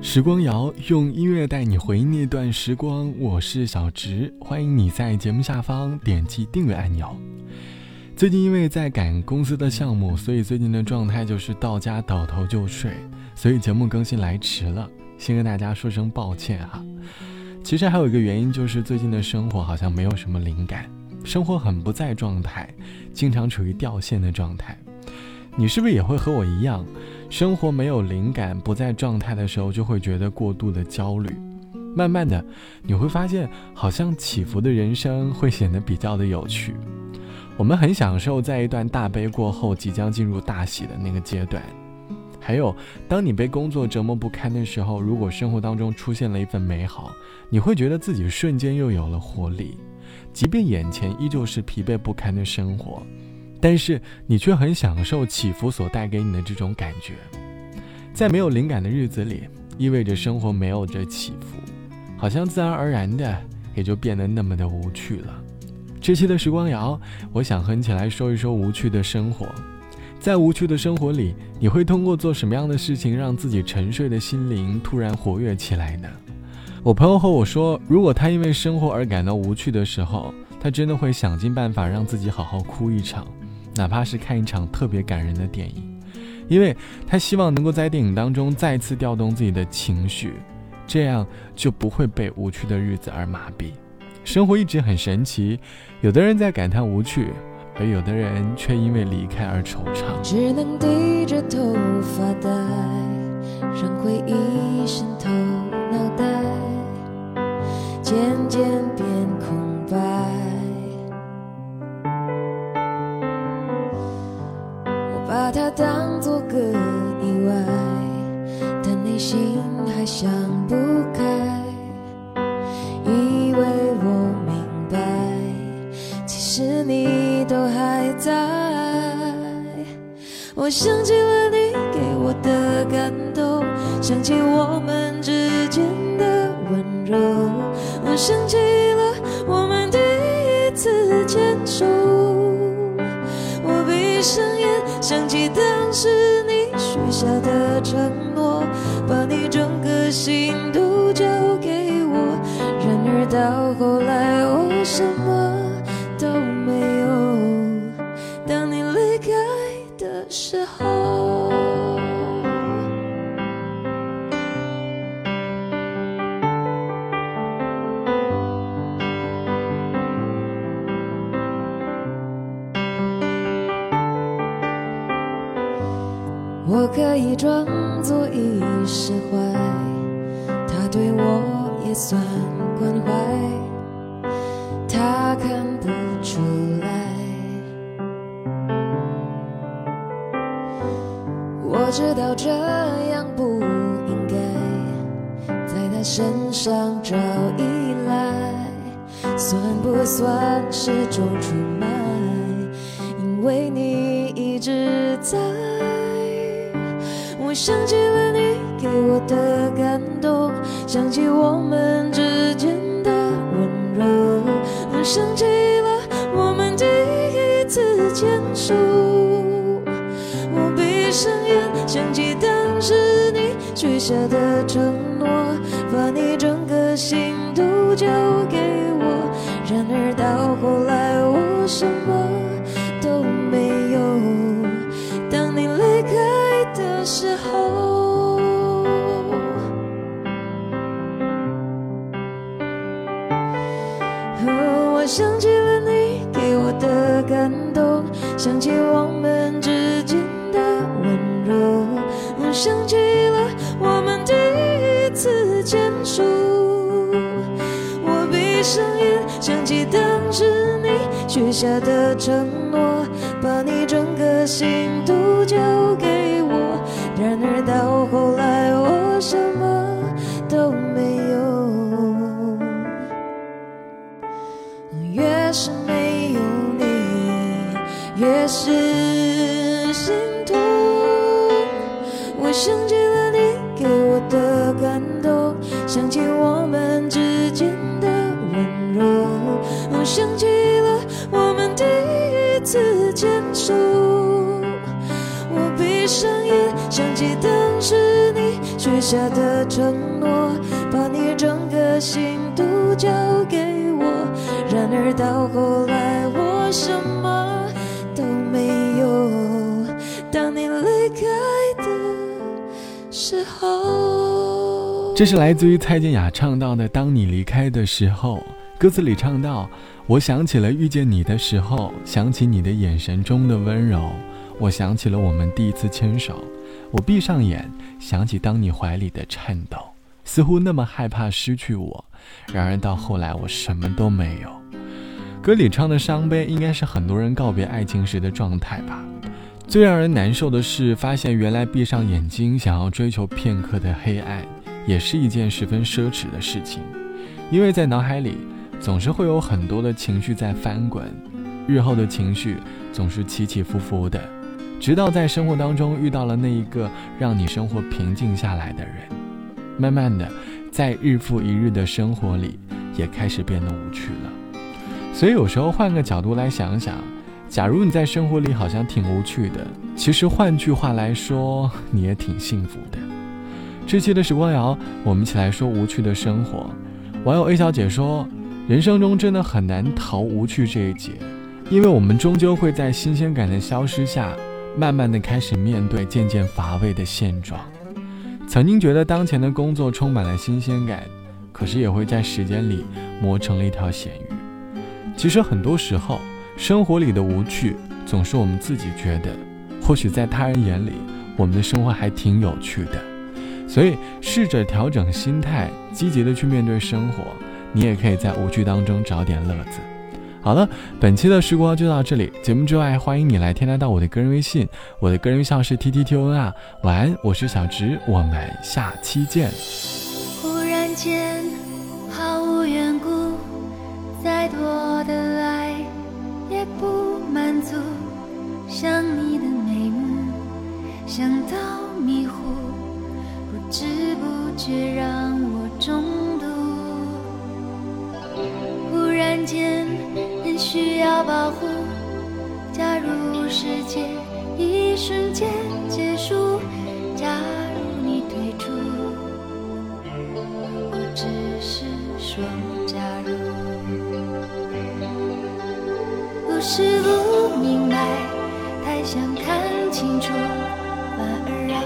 时光谣用音乐带你回忆那段时光，我是小植，欢迎你在节目下方点击订阅按钮。最近因为在赶公司的项目，所以最近的状态就是到家倒头就睡，所以节目更新来迟了，先跟大家说声抱歉哈。其实还有一个原因就是最近的生活好像没有什么灵感，生活很不在状态，经常处于掉线的状态。你是不是也会和我一样？生活没有灵感、不在状态的时候，就会觉得过度的焦虑。慢慢的，你会发现，好像起伏的人生会显得比较的有趣。我们很享受在一段大悲过后，即将进入大喜的那个阶段。还有，当你被工作折磨不堪的时候，如果生活当中出现了一份美好，你会觉得自己瞬间又有了活力，即便眼前依旧是疲惫不堪的生活。但是你却很享受起伏所带给你的这种感觉，在没有灵感的日子里，意味着生活没有着起伏，好像自然而然的也就变得那么的无趣了。这期的时光谣，我想和你一起来说一说无趣的生活。在无趣的生活里，你会通过做什么样的事情让自己沉睡的心灵突然活跃起来呢？我朋友和我说，如果他因为生活而感到无趣的时候，他真的会想尽办法让自己好好哭一场。哪怕是看一场特别感人的电影，因为他希望能够在电影当中再次调动自己的情绪，这样就不会被无趣的日子而麻痹。生活一直很神奇，有的人在感叹无趣，而有的人却因为离开而惆怅。只能低着头发呆，让回忆渗透脑袋，渐渐变空我想起了你给我的感动，想起我们之间的温柔，我想起了我们第一次牵手。我闭上眼，想起当时你许下的承诺，把你整个心都交给我。然而到后来，我什么我可以装作已释怀，他对我也算关怀，他看不出来。我知道这样不应该，在他身上找依赖，算不算是种出卖？因为你一直在。我想起了你给我的感动，想起我们之间的温柔，想起了我们第一次牵手。我闭上眼，想起当时你许下的承诺，把你整个心都交给我。然而到后来，我什么想起了你给我的感动，想起我们之间的温柔，我想起了我们第一次牵手。我闭上眼，想起当时你许下的承诺，把你整个心都交给我。然而到后来，我什么是心痛。我想起了你给我的感动，想起我们之间的温柔，我想起了我们第一次牵手。我闭上眼，想起当时你许下的承诺，把你整个心都交给我。然而到后来，我什么这是来自于蔡健雅唱到的《当你离开的时候》。歌词里唱到：“我想起了遇见你的时候，想起你的眼神中的温柔。我想起了我们第一次牵手。我闭上眼，想起当你怀里的颤抖，似乎那么害怕失去我。然而到后来，我什么都没有。”歌里唱的伤悲，应该是很多人告别爱情时的状态吧。最让人难受的是，发现原来闭上眼睛想要追求片刻的黑暗，也是一件十分奢侈的事情，因为在脑海里。总是会有很多的情绪在翻滚，日后的情绪总是起起伏伏的，直到在生活当中遇到了那一个让你生活平静下来的人，慢慢的，在日复一日的生活里，也开始变得无趣了。所以有时候换个角度来想想，假如你在生活里好像挺无趣的，其实换句话来说，你也挺幸福的。这期的时光谣，我们一起来说无趣的生活。网友 A 小姐说。人生中真的很难逃无趣这一劫，因为我们终究会在新鲜感的消失下，慢慢的开始面对渐渐乏味的现状。曾经觉得当前的工作充满了新鲜感，可是也会在时间里磨成了一条咸鱼。其实很多时候，生活里的无趣，总是我们自己觉得，或许在他人眼里，我们的生活还挺有趣的。所以，试着调整心态，积极的去面对生活。你也可以在无趣当中找点乐子。好了，本期的时光就到这里。节目之外，欢迎你来添加到我的个人微信，我的个人微信是 t t t o n 啊。晚安，我是小直，我们下期见。忽然间，却让我中毒。忽然。间人需要保护。假如世界一瞬间结束，假如你退出，我只是说假如。不是不明白，太想看清楚。反而让